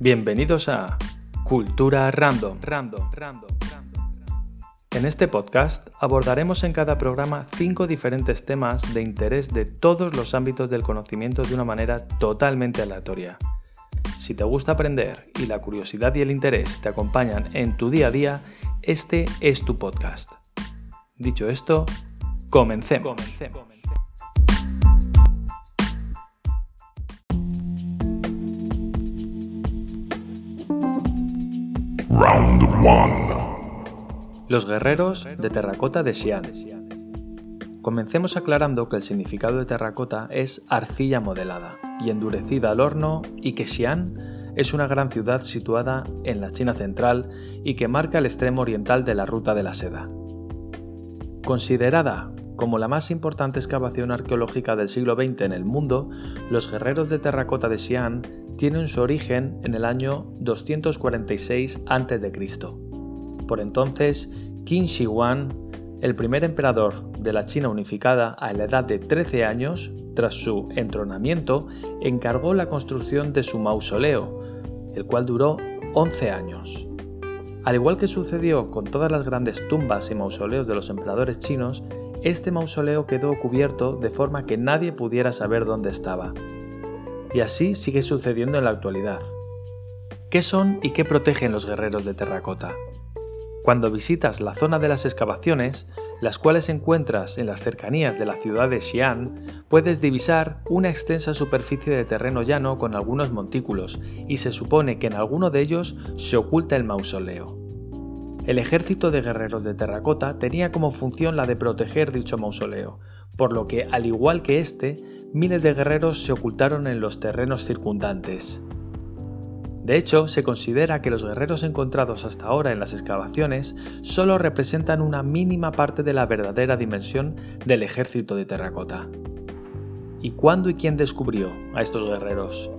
Bienvenidos a Cultura Random, Random, Random, Random. En este podcast abordaremos en cada programa cinco diferentes temas de interés de todos los ámbitos del conocimiento de una manera totalmente aleatoria. Si te gusta aprender y la curiosidad y el interés te acompañan en tu día a día, este es tu podcast. Dicho esto, comencemos. Round 1. Los guerreros de terracota de Xi'an. Comencemos aclarando que el significado de terracota es arcilla modelada y endurecida al horno y que Xi'an es una gran ciudad situada en la China central y que marca el extremo oriental de la ruta de la seda. Considerada como la más importante excavación arqueológica del siglo XX en el mundo, los guerreros de terracota de Xi'an tienen su origen en el año 246 a.C. Por entonces, Qin Shi Huang, el primer emperador de la China unificada a la edad de 13 años, tras su entronamiento, encargó la construcción de su mausoleo, el cual duró 11 años. Al igual que sucedió con todas las grandes tumbas y mausoleos de los emperadores chinos, este mausoleo quedó cubierto de forma que nadie pudiera saber dónde estaba. Y así sigue sucediendo en la actualidad. ¿Qué son y qué protegen los guerreros de terracota? Cuando visitas la zona de las excavaciones, las cuales encuentras en las cercanías de la ciudad de Xi'an, puedes divisar una extensa superficie de terreno llano con algunos montículos, y se supone que en alguno de ellos se oculta el mausoleo. El ejército de guerreros de terracota tenía como función la de proteger dicho mausoleo, por lo que, al igual que este, miles de guerreros se ocultaron en los terrenos circundantes. De hecho, se considera que los guerreros encontrados hasta ahora en las excavaciones solo representan una mínima parte de la verdadera dimensión del ejército de terracota. ¿Y cuándo y quién descubrió a estos guerreros?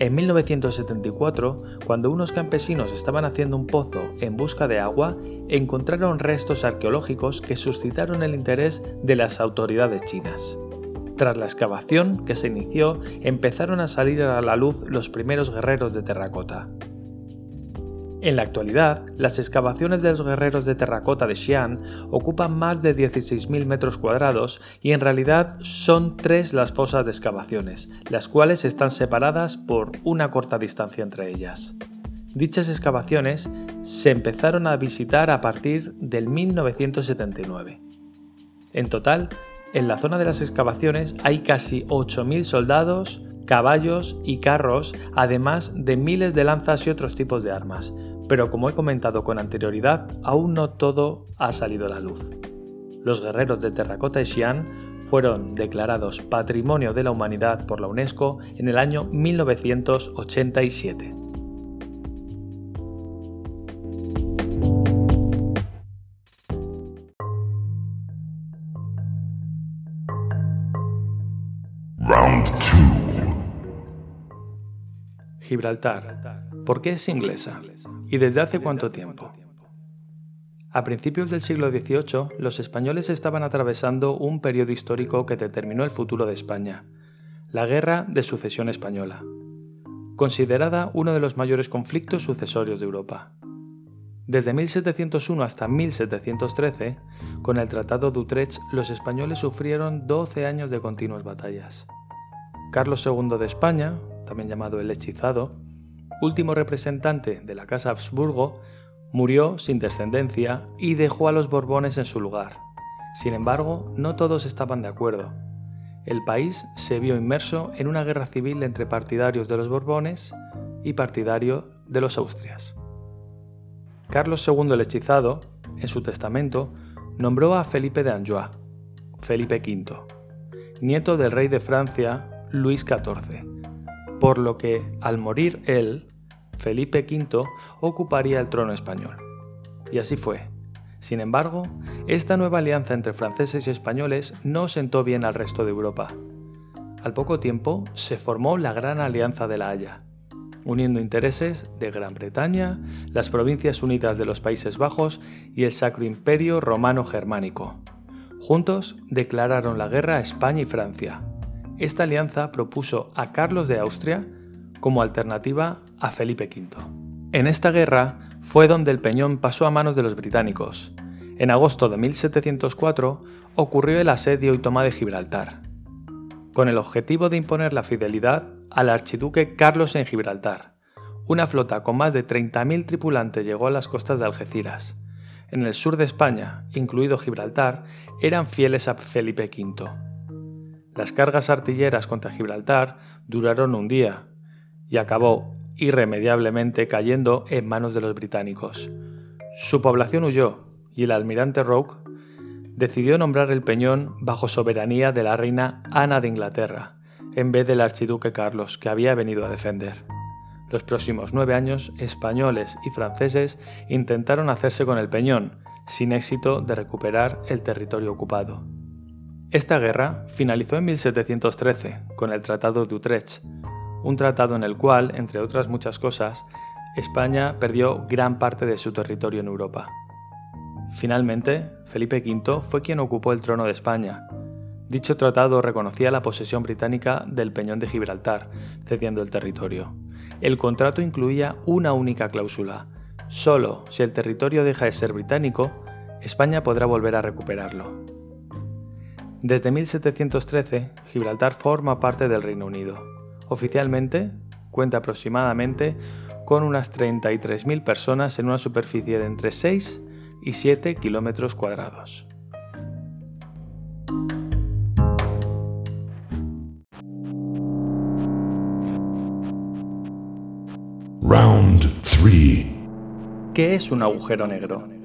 En 1974, cuando unos campesinos estaban haciendo un pozo en busca de agua, encontraron restos arqueológicos que suscitaron el interés de las autoridades chinas. Tras la excavación que se inició, empezaron a salir a la luz los primeros guerreros de terracota. En la actualidad, las excavaciones de los guerreros de terracota de Xi'an ocupan más de 16.000 metros cuadrados y en realidad son tres las fosas de excavaciones, las cuales están separadas por una corta distancia entre ellas. Dichas excavaciones se empezaron a visitar a partir del 1979. En total, en la zona de las excavaciones hay casi 8.000 soldados, caballos y carros, además de miles de lanzas y otros tipos de armas. Pero como he comentado con anterioridad, aún no todo ha salido a la luz. Los guerreros de terracota y Xi'an fueron declarados Patrimonio de la Humanidad por la UNESCO en el año 1987. Round 2. Gibraltar. ¿Por qué es inglesa? ¿Y desde hace cuánto tiempo? A principios del siglo XVIII, los españoles estaban atravesando un periodo histórico que determinó el futuro de España, la Guerra de Sucesión Española, considerada uno de los mayores conflictos sucesorios de Europa. Desde 1701 hasta 1713, con el Tratado de Utrecht, los españoles sufrieron 12 años de continuas batallas. Carlos II de España, también llamado el Hechizado, último representante de la Casa Habsburgo, murió sin descendencia y dejó a los Borbones en su lugar. Sin embargo, no todos estaban de acuerdo. El país se vio inmerso en una guerra civil entre partidarios de los Borbones y partidarios de los Austrias. Carlos II el Hechizado, en su testamento, nombró a Felipe de Anjou, Felipe V, nieto del rey de Francia Luis XIV, por lo que, al morir él, Felipe V ocuparía el trono español. Y así fue. Sin embargo, esta nueva alianza entre franceses y españoles no sentó bien al resto de Europa. Al poco tiempo se formó la Gran Alianza de la Haya, uniendo intereses de Gran Bretaña, las Provincias Unidas de los Países Bajos y el Sacro Imperio Romano Germánico. Juntos declararon la guerra a España y Francia, esta alianza propuso a Carlos de Austria como alternativa a Felipe V. En esta guerra fue donde el Peñón pasó a manos de los británicos. En agosto de 1704 ocurrió el asedio y toma de Gibraltar, con el objetivo de imponer la fidelidad al archiduque Carlos en Gibraltar. Una flota con más de 30.000 tripulantes llegó a las costas de Algeciras. En el sur de España, incluido Gibraltar, eran fieles a Felipe V. Las cargas artilleras contra Gibraltar duraron un día y acabó irremediablemente cayendo en manos de los británicos. Su población huyó y el almirante Roke decidió nombrar el peñón bajo soberanía de la reina Ana de Inglaterra, en vez del archiduque Carlos, que había venido a defender. Los próximos nueve años, españoles y franceses intentaron hacerse con el peñón, sin éxito de recuperar el territorio ocupado. Esta guerra finalizó en 1713 con el Tratado de Utrecht, un tratado en el cual, entre otras muchas cosas, España perdió gran parte de su territorio en Europa. Finalmente, Felipe V fue quien ocupó el trono de España. Dicho tratado reconocía la posesión británica del Peñón de Gibraltar, cediendo el territorio. El contrato incluía una única cláusula. Solo si el territorio deja de ser británico, España podrá volver a recuperarlo. Desde 1713, Gibraltar forma parte del Reino Unido. Oficialmente, cuenta aproximadamente con unas 33.000 personas en una superficie de entre 6 y 7 kilómetros cuadrados. Round 3. ¿Qué es un agujero negro?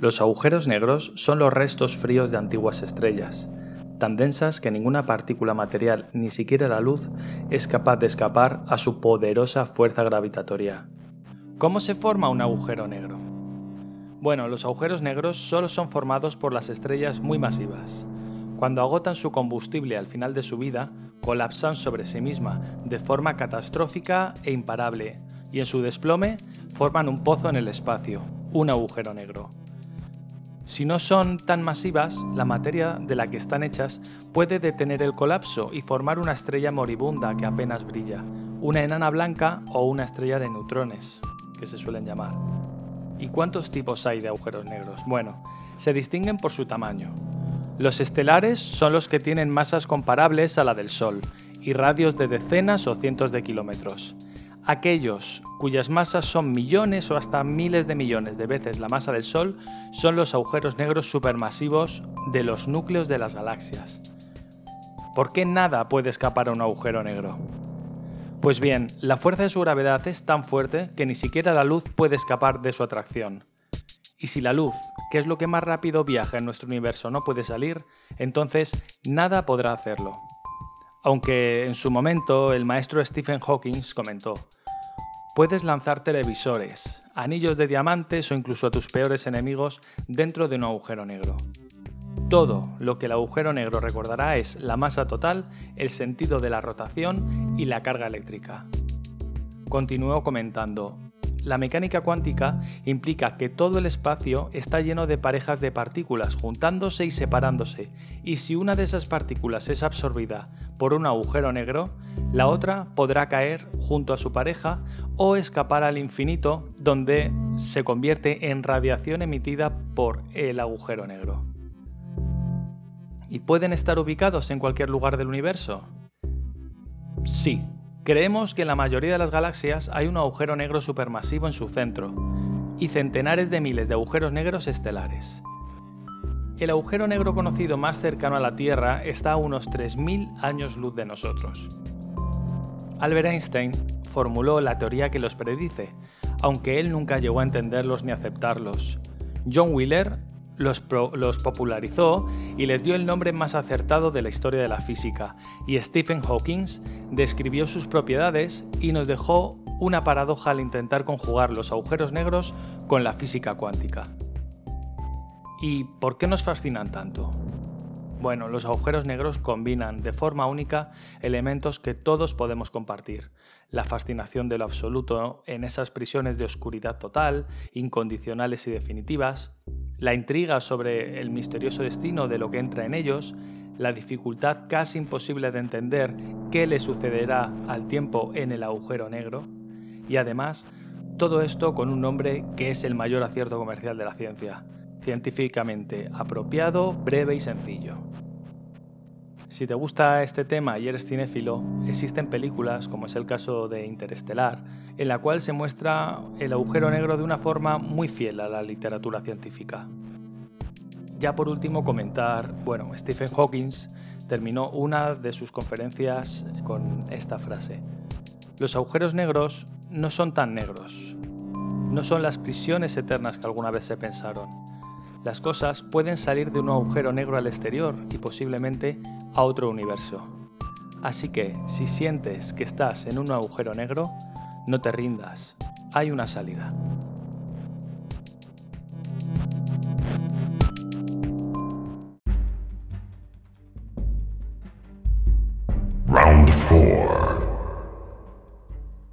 Los agujeros negros son los restos fríos de antiguas estrellas, tan densas que ninguna partícula material, ni siquiera la luz, es capaz de escapar a su poderosa fuerza gravitatoria. ¿Cómo se forma un agujero negro? Bueno, los agujeros negros solo son formados por las estrellas muy masivas. Cuando agotan su combustible al final de su vida, colapsan sobre sí misma de forma catastrófica e imparable, y en su desplome forman un pozo en el espacio, un agujero negro. Si no son tan masivas, la materia de la que están hechas puede detener el colapso y formar una estrella moribunda que apenas brilla, una enana blanca o una estrella de neutrones, que se suelen llamar. ¿Y cuántos tipos hay de agujeros negros? Bueno, se distinguen por su tamaño. Los estelares son los que tienen masas comparables a la del Sol y radios de decenas o cientos de kilómetros. Aquellos cuyas masas son millones o hasta miles de millones de veces la masa del Sol son los agujeros negros supermasivos de los núcleos de las galaxias. ¿Por qué nada puede escapar a un agujero negro? Pues bien, la fuerza de su gravedad es tan fuerte que ni siquiera la luz puede escapar de su atracción. Y si la luz, que es lo que más rápido viaja en nuestro universo, no puede salir, entonces nada podrá hacerlo. Aunque en su momento el maestro Stephen Hawking comentó, puedes lanzar televisores, anillos de diamantes o incluso a tus peores enemigos dentro de un agujero negro. Todo lo que el agujero negro recordará es la masa total, el sentido de la rotación y la carga eléctrica. Continuó comentando, la mecánica cuántica implica que todo el espacio está lleno de parejas de partículas juntándose y separándose, y si una de esas partículas es absorbida por un agujero negro, la otra podrá caer junto a su pareja o escapar al infinito donde se convierte en radiación emitida por el agujero negro. ¿Y pueden estar ubicados en cualquier lugar del universo? Sí, Creemos que en la mayoría de las galaxias hay un agujero negro supermasivo en su centro, y centenares de miles de agujeros negros estelares. El agujero negro conocido más cercano a la Tierra está a unos 3.000 años luz de nosotros. Albert Einstein formuló la teoría que los predice, aunque él nunca llegó a entenderlos ni aceptarlos. John Wheeler los, popularizó y les dio el nombre más acertado de la historia de la física, y Stephen Hawking describió sus propiedades y nos dejó una paradoja al intentar conjugar los agujeros negros con la física cuántica. ¿Y por qué nos fascinan tanto? Bueno, los agujeros negros combinan de forma única elementos que todos podemos compartir. La fascinación de lo absoluto en esas prisiones de oscuridad total, incondicionales y definitivas, la intriga sobre el misterioso destino de lo que entra en ellos, la dificultad casi imposible de entender qué le sucederá al tiempo en el agujero negro y además todo esto con un nombre que es el mayor acierto comercial de la ciencia, científicamente apropiado, breve y sencillo. Si te gusta este tema y eres cinéfilo, existen películas, como es el caso de Interestelar, en la cual se muestra el agujero negro de una forma muy fiel a la literatura científica. Ya por último comentar, bueno, Stephen Hawking terminó una de sus conferencias con esta frase. Los agujeros negros no son tan negros. No son las prisiones eternas que alguna vez se pensaron. Las cosas pueden salir de un agujero negro al exterior y posiblemente a otro universo. Así que, si sientes que estás en un agujero negro, no te rindas, hay una salida. Round 4.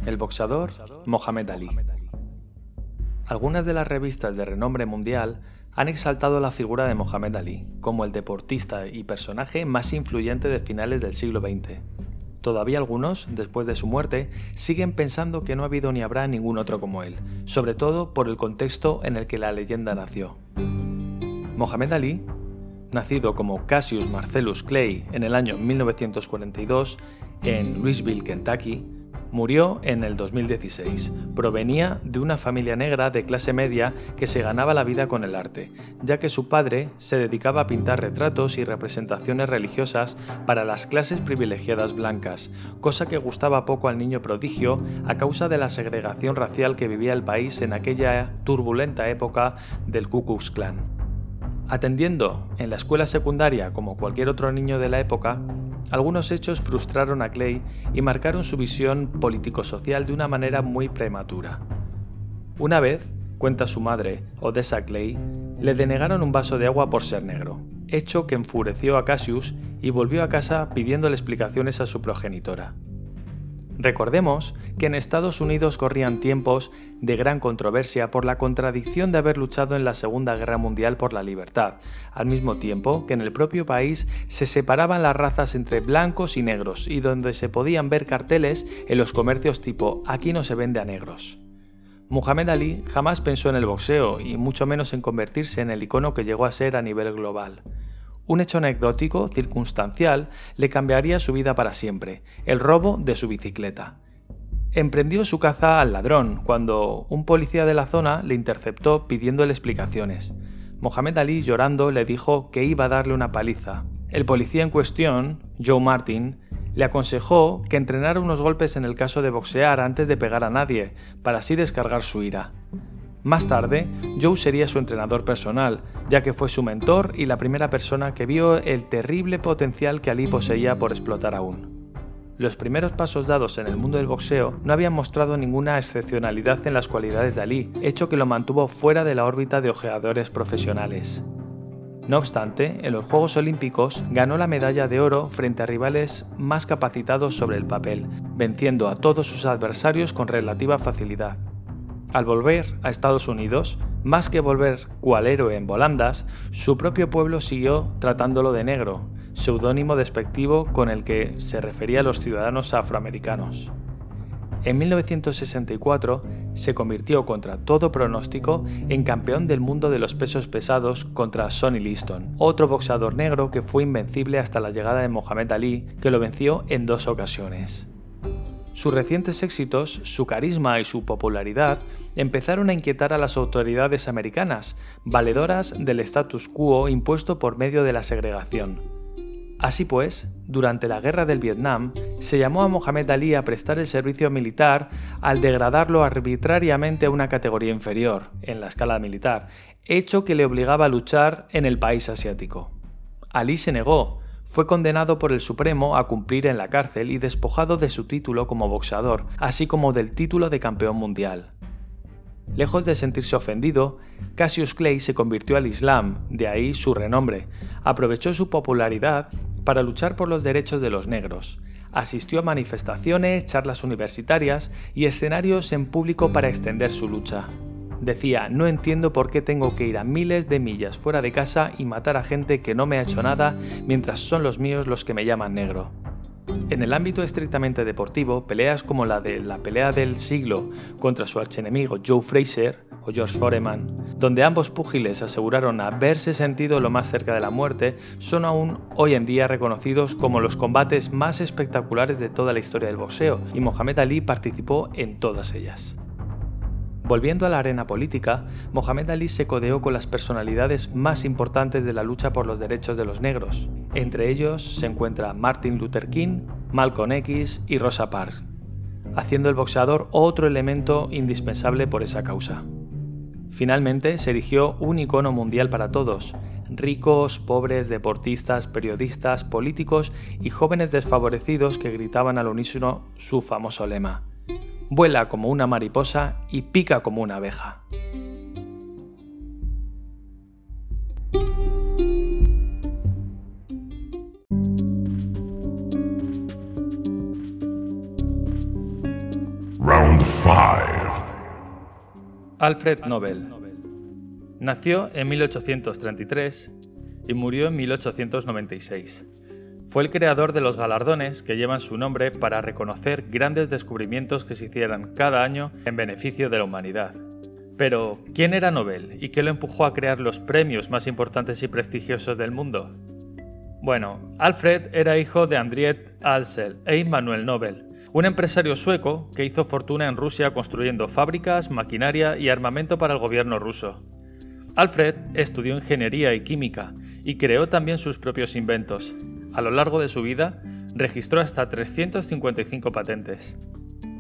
El boxeador Mohamed Ali. Algunas de las revistas de renombre mundial han exaltado la figura de Mohamed Ali como el deportista y personaje más influyente de finales del siglo XX. Todavía algunos, después de su muerte, siguen pensando que no ha habido ni habrá ningún otro como él, sobre todo por el contexto en el que la leyenda nació. Mohamed Ali, nacido como Cassius Marcellus Clay en el año 1942 en Louisville, Kentucky, Murió en el 2016. Provenía de una familia negra de clase media que se ganaba la vida con el arte, ya que su padre se dedicaba a pintar retratos y representaciones religiosas para las clases privilegiadas blancas, cosa que gustaba poco al niño prodigio a causa de la segregación racial que vivía el país en aquella turbulenta época del Ku Klux Klan. Atendiendo en la escuela secundaria como cualquier otro niño de la época, algunos hechos frustraron a Clay y marcaron su visión político-social de una manera muy prematura. Una vez, cuenta su madre, Odessa Clay, le denegaron un vaso de agua por ser negro, hecho que enfureció a Cassius y volvió a casa pidiéndole explicaciones a su progenitora. Recordemos que en Estados Unidos corrían tiempos de gran controversia por la contradicción de haber luchado en la Segunda Guerra Mundial por la libertad, al mismo tiempo que en el propio país se separaban las razas entre blancos y negros y donde se podían ver carteles en los comercios tipo aquí no se vende a negros. Muhammad Ali jamás pensó en el boxeo y mucho menos en convertirse en el icono que llegó a ser a nivel global. Un hecho anecdótico, circunstancial, le cambiaría su vida para siempre, el robo de su bicicleta. Emprendió su caza al ladrón cuando un policía de la zona le interceptó pidiéndole explicaciones. Mohamed Ali llorando le dijo que iba a darle una paliza. El policía en cuestión, Joe Martin, le aconsejó que entrenara unos golpes en el caso de boxear antes de pegar a nadie, para así descargar su ira. Más tarde, Joe sería su entrenador personal, ya que fue su mentor y la primera persona que vio el terrible potencial que Ali poseía por explotar aún. Los primeros pasos dados en el mundo del boxeo no habían mostrado ninguna excepcionalidad en las cualidades de Ali, hecho que lo mantuvo fuera de la órbita de ojeadores profesionales. No obstante, en los Juegos Olímpicos ganó la medalla de oro frente a rivales más capacitados sobre el papel, venciendo a todos sus adversarios con relativa facilidad. Al volver a Estados Unidos, más que volver cual héroe en volandas, su propio pueblo siguió tratándolo de negro, seudónimo despectivo con el que se refería a los ciudadanos afroamericanos. En 1964 se convirtió contra todo pronóstico en campeón del mundo de los pesos pesados contra Sonny Liston, otro boxeador negro que fue invencible hasta la llegada de Mohamed Ali, que lo venció en dos ocasiones. Sus recientes éxitos, su carisma y su popularidad empezaron a inquietar a las autoridades americanas, valedoras del status quo impuesto por medio de la segregación. Así pues, durante la guerra del Vietnam, se llamó a Mohamed Ali a prestar el servicio militar al degradarlo arbitrariamente a una categoría inferior en la escala militar, hecho que le obligaba a luchar en el país asiático. Ali se negó, fue condenado por el Supremo a cumplir en la cárcel y despojado de su título como boxeador, así como del título de campeón mundial. Lejos de sentirse ofendido, Cassius Clay se convirtió al Islam, de ahí su renombre. Aprovechó su popularidad para luchar por los derechos de los negros. Asistió a manifestaciones, charlas universitarias y escenarios en público para extender su lucha. Decía, no entiendo por qué tengo que ir a miles de millas fuera de casa y matar a gente que no me ha hecho nada mientras son los míos los que me llaman negro. En el ámbito estrictamente deportivo, peleas como la de la pelea del siglo contra su archenemigo Joe Fraser o George Foreman, donde ambos púgiles aseguraron haberse sentido lo más cerca de la muerte, son aún hoy en día reconocidos como los combates más espectaculares de toda la historia del boxeo, y Mohamed Ali participó en todas ellas. Volviendo a la arena política, Mohamed Ali se codeó con las personalidades más importantes de la lucha por los derechos de los negros. Entre ellos se encuentra Martin Luther King, Malcolm X y Rosa Parks, haciendo el boxeador otro elemento indispensable por esa causa. Finalmente se erigió un icono mundial para todos, ricos, pobres, deportistas, periodistas, políticos y jóvenes desfavorecidos que gritaban al unísono su famoso lema vuela como una mariposa y pica como una abeja. Round 5. Alfred Nobel. Nació en 1833 y murió en 1896 fue el creador de los galardones que llevan su nombre para reconocer grandes descubrimientos que se hicieran cada año en beneficio de la humanidad. Pero, ¿quién era Nobel y qué lo empujó a crear los premios más importantes y prestigiosos del mundo? Bueno, Alfred era hijo de Andriette Alsel e Immanuel Nobel, un empresario sueco que hizo fortuna en Rusia construyendo fábricas, maquinaria y armamento para el gobierno ruso. Alfred estudió ingeniería y química y creó también sus propios inventos, a lo largo de su vida, registró hasta 355 patentes.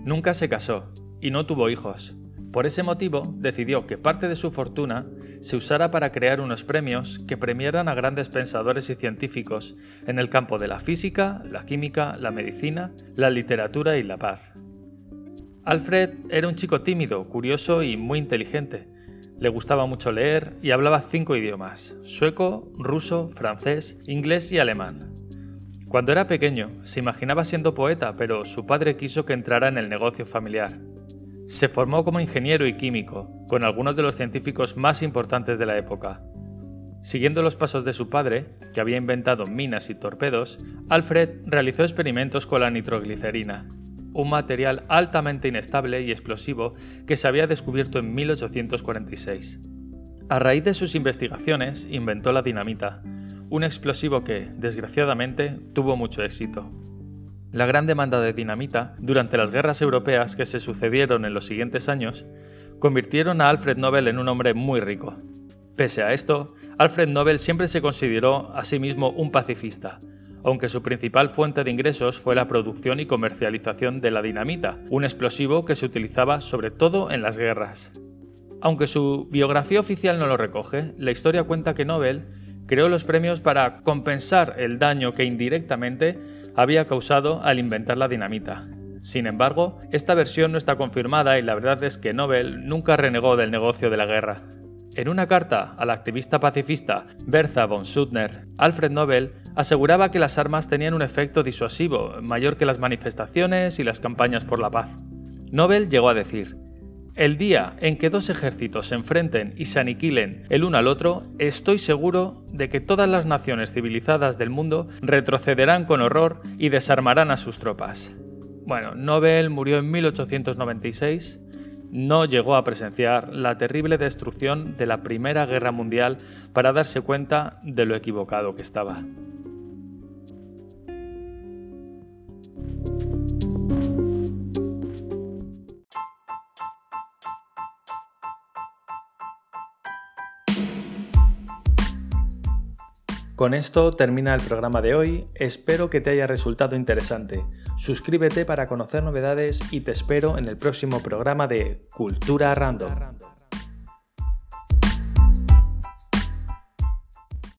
Nunca se casó y no tuvo hijos. Por ese motivo, decidió que parte de su fortuna se usara para crear unos premios que premiaran a grandes pensadores y científicos en el campo de la física, la química, la medicina, la literatura y la paz. Alfred era un chico tímido, curioso y muy inteligente. Le gustaba mucho leer y hablaba cinco idiomas, sueco, ruso, francés, inglés y alemán. Cuando era pequeño, se imaginaba siendo poeta, pero su padre quiso que entrara en el negocio familiar. Se formó como ingeniero y químico, con algunos de los científicos más importantes de la época. Siguiendo los pasos de su padre, que había inventado minas y torpedos, Alfred realizó experimentos con la nitroglicerina, un material altamente inestable y explosivo que se había descubierto en 1846. A raíz de sus investigaciones, inventó la dinamita, un explosivo que, desgraciadamente, tuvo mucho éxito. La gran demanda de dinamita durante las guerras europeas que se sucedieron en los siguientes años convirtieron a Alfred Nobel en un hombre muy rico. Pese a esto, Alfred Nobel siempre se consideró a sí mismo un pacifista, aunque su principal fuente de ingresos fue la producción y comercialización de la dinamita, un explosivo que se utilizaba sobre todo en las guerras. Aunque su biografía oficial no lo recoge, la historia cuenta que Nobel creó los premios para compensar el daño que indirectamente había causado al inventar la dinamita. Sin embargo, esta versión no está confirmada y la verdad es que Nobel nunca renegó del negocio de la guerra. En una carta al activista pacifista Bertha von Suttner, Alfred Nobel aseguraba que las armas tenían un efecto disuasivo mayor que las manifestaciones y las campañas por la paz. Nobel llegó a decir, el día en que dos ejércitos se enfrenten y se aniquilen el uno al otro, estoy seguro de que todas las naciones civilizadas del mundo retrocederán con horror y desarmarán a sus tropas. Bueno, Nobel murió en 1896, no llegó a presenciar la terrible destrucción de la Primera Guerra Mundial para darse cuenta de lo equivocado que estaba. Con esto termina el programa de hoy, espero que te haya resultado interesante. Suscríbete para conocer novedades y te espero en el próximo programa de Cultura Random.